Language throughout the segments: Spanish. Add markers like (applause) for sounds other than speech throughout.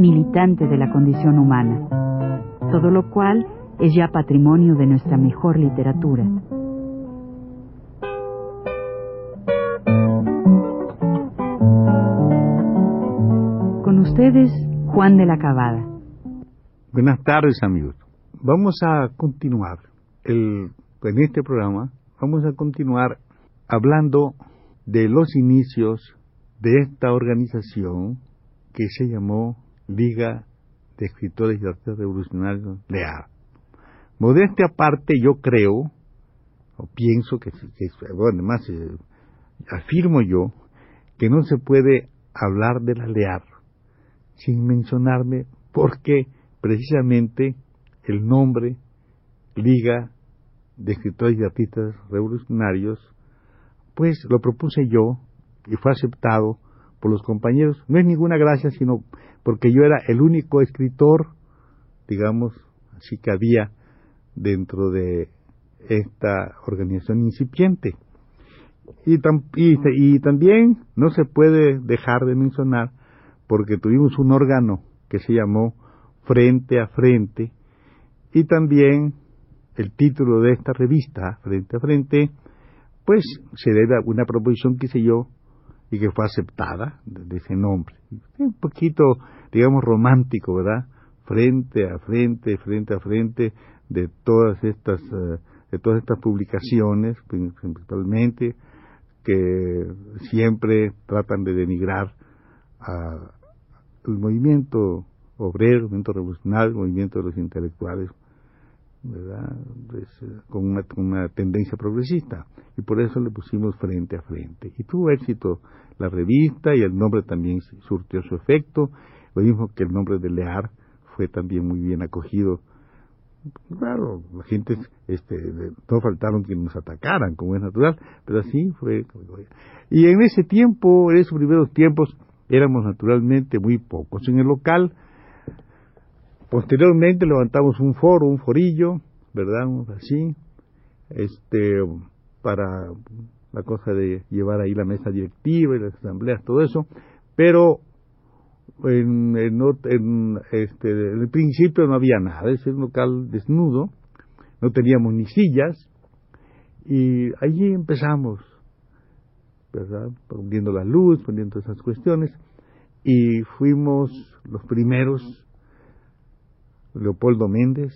militante de la condición humana, todo lo cual es ya patrimonio de nuestra mejor literatura. Con ustedes, Juan de la Cabada. Buenas tardes, amigos. Vamos a continuar el, en este programa. Vamos a continuar hablando de los inicios de esta organización que se llamó Liga de Escritores y Artistas Revolucionarios LEAR. Modestia aparte, yo creo, o pienso que, además eh, afirmo yo, que no se puede hablar de la LEAR sin mencionarme porque precisamente el nombre Liga de Escritores y Artistas Revolucionarios pues lo propuse yo y fue aceptado por los compañeros. No es ninguna gracia, sino porque yo era el único escritor, digamos, así que había dentro de esta organización incipiente. Y, y, también no se puede dejar de mencionar, porque tuvimos un órgano que se llamó Frente a Frente, y también el título de esta revista, Frente a Frente, pues se debe a una proposición que hice yo y que fue aceptada de, ese nombre. Un poquito, digamos, romántico, ¿verdad? Frente a frente, frente a frente de todas estas, eh, de todas estas publicaciones, principalmente, que siempre tratan de denigrar al movimiento obrero, el movimiento revolucionario, el movimiento de los intelectuales ¿verdad? Eh, con, una, una, tendencia progresista. Y por eso le pusimos frente a frente. Y tuvo éxito la revista y el nombre también surtió su efecto. Lo mismo que el nombre de Lear fue también muy bien acogido. Claro, la gente, este, no faltaron que nos atacaran, como es natural, pero así fue. Y en ese tiempo, en esos primeros tiempos, éramos naturalmente muy pocos. En el local, Posteriormente levantamos un foro, un forillo, ¿verdad? Así, este, para la cosa de llevar ahí la mesa directiva y las asambleas, todo eso, pero en, en, este, el principio no había nada, es un local desnudo, no teníamos ni sillas, y allí empezamos, ¿verdad? Poniendo la luz, poniendo esas cuestiones, y fuimos los primeros Leopoldo Méndez,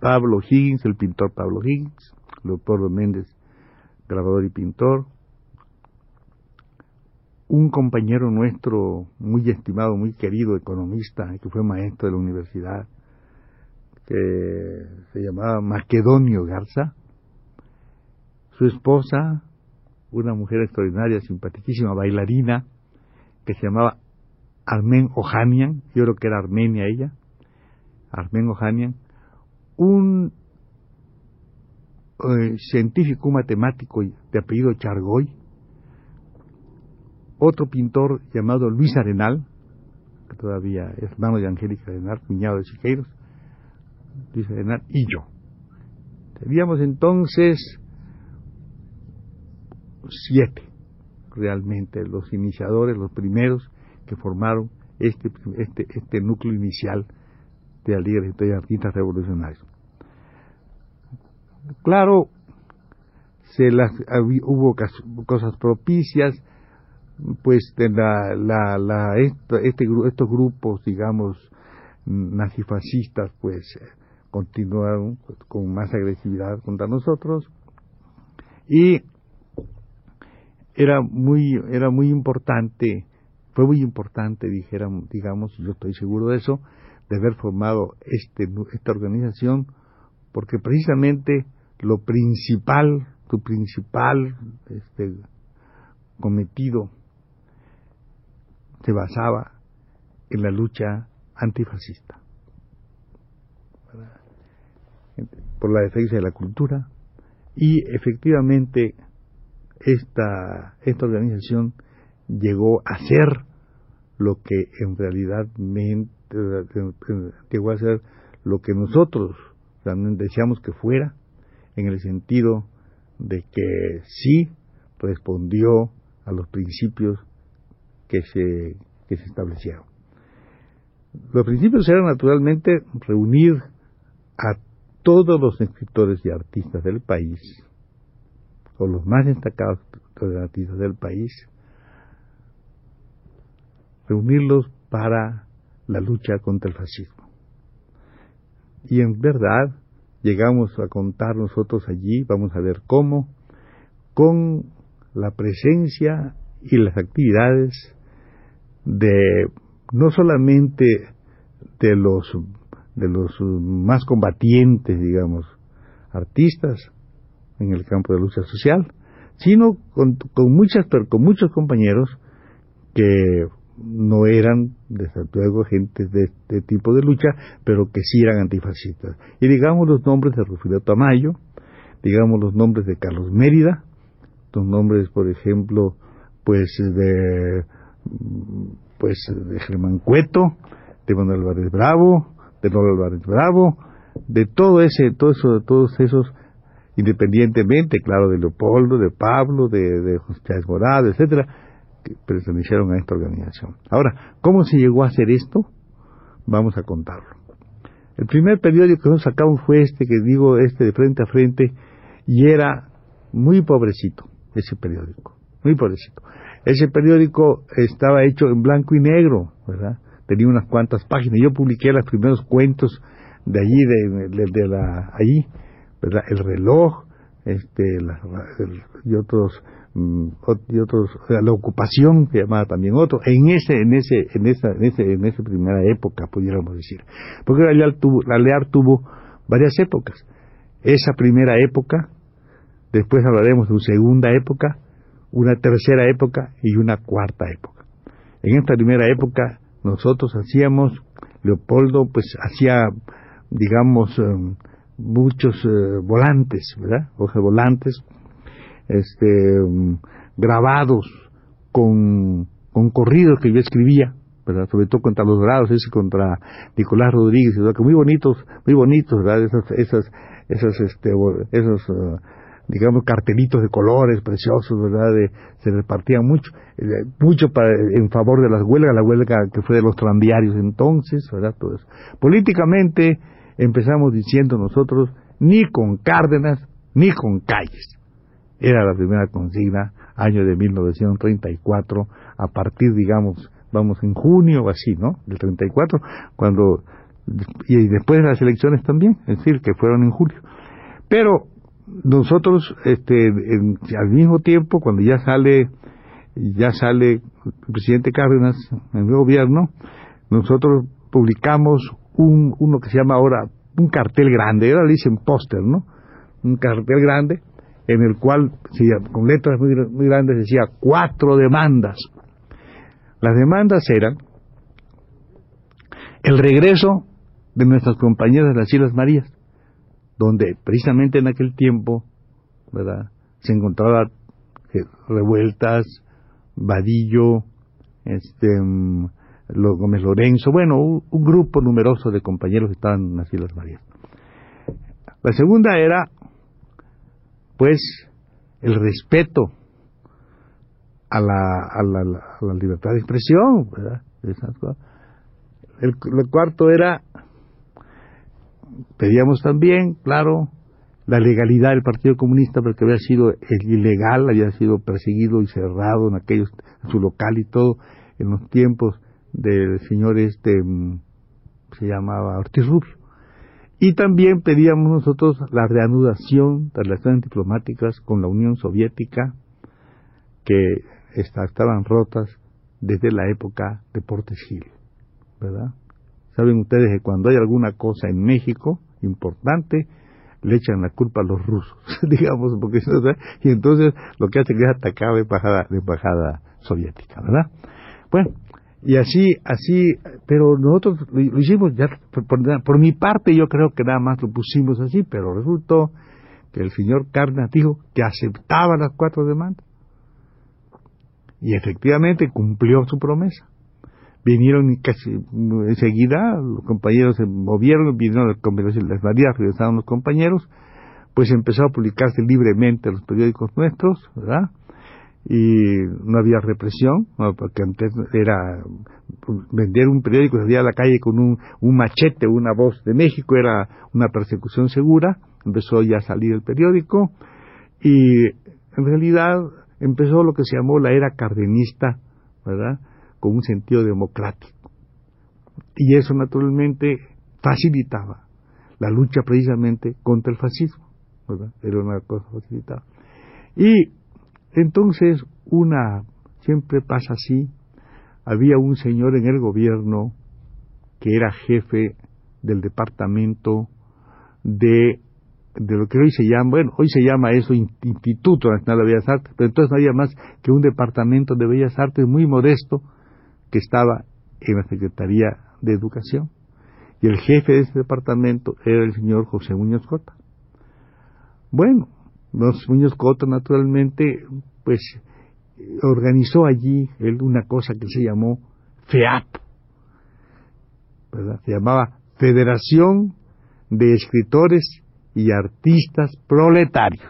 Pablo Higgins, el pintor Pablo Higgins, Leopoldo Méndez, grabador y pintor, un compañero nuestro muy estimado, muy querido, economista, que fue maestro de la universidad, que se llamaba Macedonio Garza, su esposa, una mujer extraordinaria, simpaticísima, bailarina, que se llamaba Armen Ohanian, yo creo que era Armenia ella, Armen Ohanian, un eh, científico matemático de apellido Chargoy, otro pintor llamado Luis Arenal, que todavía es hermano de Angélica Arenal, cuñado de Siqueiros, Luis Arenal, y yo. Teníamos entonces siete, realmente, los iniciadores, los primeros, que formaron este, este, este núcleo inicial de la Liga de Artistas Revolucionarios. Claro, se las, hubo cosas propicias, pues la este, estos grupos, digamos, nazifascistas, pues continuaron con más agresividad contra nosotros y era muy era muy importante fue muy importante, dijéramos, digamos, yo estoy seguro de eso, de haber formado este, esta organización, porque precisamente lo principal, tu principal este, cometido se basaba en la lucha antifascista. Por la defensa de la cultura. Y efectivamente esta, esta organización llegó a ser lo que en realidad llegó a ser lo que nosotros también deseamos que fuera, en el sentido de que sí respondió a los principios que se, que se establecieron. Los principios eran naturalmente reunir a todos los escritores y artistas del país, o los más destacados artistas del país, reunirlos para la lucha contra el fascismo. Y en verdad llegamos a contar nosotros allí, vamos a ver cómo, con la presencia y las actividades de no solamente de los de los más combatientes, digamos, artistas en el campo de lucha social, sino con, muchas con muchos compañeros que no eran, desde luego, gente de este tipo de lucha, pero que sí eran antifascistas. Y digamos los nombres de Rufino Tamayo, digamos los nombres de Carlos Mérida, los nombres, por ejemplo, pues de pues de Germán Cueto, de Manuel Álvarez Bravo, de Manuel Álvarez Bravo, de todo ese, todo eso, de todos esos, independientemente, claro, de Leopoldo, de Pablo, de, de José Morado, etcétera, que pertenecieron a esta organización. Ahora, ¿cómo se llegó a hacer esto? Vamos a contarlo. El primer periódico que nos sacamos fue este, que digo, este de frente a frente, y era muy pobrecito, ese periódico, muy pobrecito. Ese periódico estaba hecho en blanco y negro, ¿verdad? Tenía unas cuantas páginas. Yo publiqué los primeros cuentos de allí, de, la, allí, ¿verdad? El reloj, este, y otros y otros la ocupación que llamaba también otro en ese en ese en esa en ese en esa primera época pudiéramos decir. Porque la Lear tuvo varias épocas. Esa primera época después hablaremos de una segunda época una tercera época y una cuarta época. En esta primera época nosotros hacíamos Leopoldo pues hacía digamos em, muchos eh, volantes verdad hojas volantes este, mm, grabados con, con corridos que yo escribía, ¿verdad? sobre todo contra los dorados, ese contra Nicolás Rodríguez, ¿verdad? que muy bonitos, muy bonitos, ¿verdad? Esas, esas, esas, este, esos, uh, digamos, cartelitos de colores preciosos, ¿verdad? De, se repartían mucho, eh, mucho para, en favor de las huelgas, la huelga que fue de los tranviarios entonces, ¿verdad? Todo eso. Políticamente empezamos diciendo nosotros, ni con Cárdenas, ni con Calles. Era la primera consigna, año de 1934, a partir, digamos, vamos en junio o así, ¿no? Del 34, cuando, y después de las elecciones también, es decir, que fueron en julio. Pero nosotros, este, al mismo tiempo, cuando ya sale, ya sale el presidente Cárdenas en el gobierno, nosotros publicamos un, uno que se llama ahora un cartel grande, ahora le dicen póster, ¿no? Un cartel grande en el cual, con letras muy, grandes, decía cuatro demandas. Las demandas eran el regreso de nuestras compañeras de las Islas Marías, donde precisamente en aquel tiempo ¿verdad? se encontraban eh, revueltas, Vadillo, este, mm, Gómez Lorenzo, bueno, un, un, grupo numeroso de compañeros que estaban en las Islas Marías. La segunda era pues el respeto a la, a la, libertad de expresión, ¿verdad? El, el, cuarto era, pedíamos también, claro, la legalidad del Partido Comunista, porque había sido ilegal, había sido perseguido y cerrado en aquellos, su local y todo, en los tiempos del señor este, mm, se llamaba Ortiz Rubio. Y también pedíamos nosotros la reanudación de relaciones diplomáticas con la Unión Soviética, que estaban rotas desde la época de Portes Gil, ¿verdad? Saben ustedes que cuando hay alguna cosa en México importante, le echan la culpa a los rusos, (laughs) digamos, porque y entonces lo que hace es atacar la embajada, la embajada soviética, ¿verdad? Bueno, Y así, así, pero nosotros lo, hicimos ya, por, mi parte yo creo que nada más lo pusimos así, pero resultó que el señor Cárdenas dijo que aceptaba las cuatro demandas. Y efectivamente cumplió su promesa. Vinieron casi enseguida, los compañeros se movieron, vinieron las varias, regresaron los compañeros, pues empezó a publicarse libremente los periódicos nuestros, ¿verdad? Y no había represión, porque antes era vender un periódico, salir a la calle con un, un machete, una voz de México, era una persecución segura, empezó ya a salir el periódico y en realidad empezó lo que se llamó la era cardenista, ¿verdad? Con un sentido democrático. Y eso naturalmente facilitaba la lucha precisamente contra el fascismo, ¿verdad? Era una cosa facilitada. Y entonces, una, siempre pasa así, había un señor en el gobierno que era jefe del departamento de, de lo que hoy se llama, bueno, hoy se llama eso Instituto Nacional de Bellas Artes, pero entonces no había más que un departamento de Bellas Artes muy modesto que estaba en la Secretaría de Educación. Y el jefe de ese departamento era el señor José Muñoz Cota. Bueno, los Muñoz Cota, naturalmente, pues organizó allí él una cosa que se llamó FEAP, ¿verdad? se llamaba Federación de Escritores y Artistas Proletarios.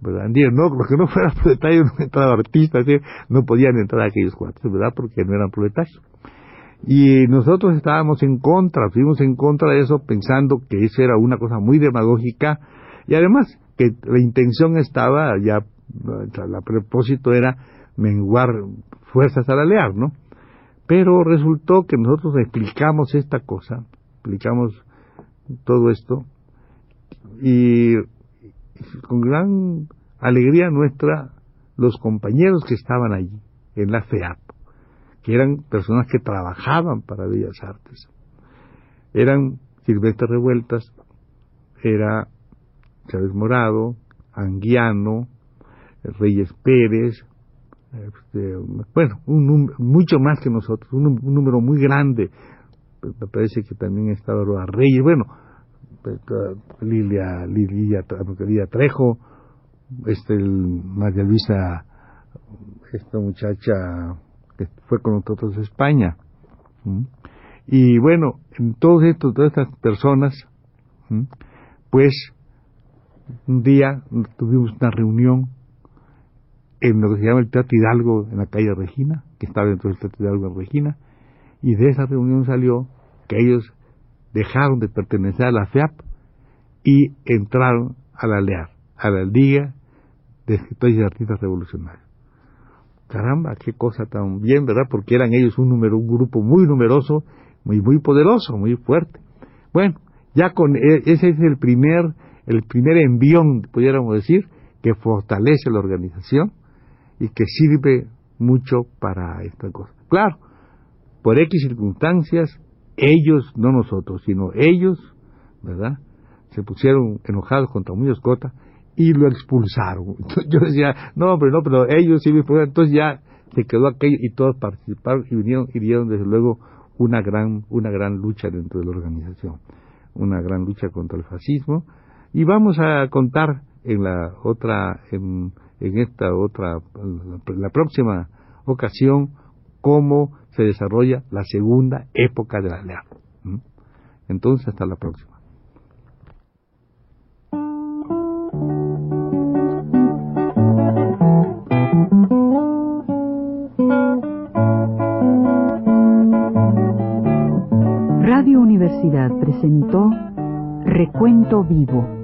¿verdad? No, los que no fueran proletarios (laughs) no entraban artistas, no podían entrar aquellos cuatro, ¿verdad? Porque no eran proletarios. Y nosotros estábamos en contra, fuimos en contra de eso pensando que eso era una cosa muy demagógica y además que la intención estaba ya, el propósito era menguar fuerzas al alear, ¿no? Pero resultó que nosotros explicamos esta cosa, explicamos todo esto, y con gran alegría nuestra, los compañeros que estaban allí, en la FEAP, que eran personas que trabajaban para Bellas Artes, eran Silvestre Revueltas, era Chávez Morado, Anguiano, Reyes Pérez, este, bueno, un, mucho más que nosotros, un, número muy grande. Me parece que también estaba Reyes, bueno, Lilia, Lilia, Lilia Trejo, este, el, María Luisa, esta muchacha que fue con nosotros a España. Y bueno, en todos estos, todas estas personas, pues un día tuvimos una reunión en lo que se llama el Teatro Hidalgo en la calle Regina, que estaba dentro del Teatro Hidalgo en Regina, y de esa reunión salió que ellos dejaron de pertenecer a la FEAP y entraron a la LEAR, a la Liga de Escritores y Artistas Revolucionarios. Caramba, qué cosa tan bien, ¿verdad? Porque eran ellos un número, un grupo muy numeroso, muy muy poderoso, muy fuerte. Bueno, ya con e, ese es el primer el primer envión, pudiéramos decir, que fortalece la organización y que sirve mucho para esta cosa. Claro, por X circunstancias, ellos, no nosotros, sino ellos, ¿verdad? Se pusieron enojados contra Muñoz Cota y lo expulsaron. (laughs) yo decía, no, pero no, pero ellos sí, entonces ya se quedó aquello y todos participaron y vinieron y dieron desde luego una gran, una gran lucha dentro de la organización, una gran lucha contra el fascismo y vamos a contar en la otra, en, esta otra, la próxima ocasión, cómo se desarrolla la segunda época de la ley. Entonces, hasta la próxima. Radio Universidad presentó Recuento Vivo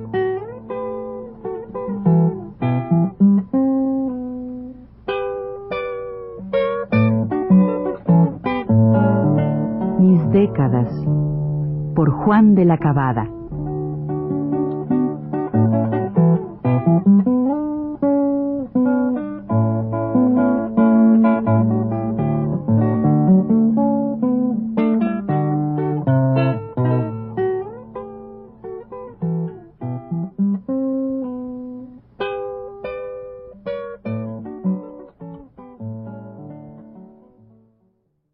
décadas por Juan de la Cabada.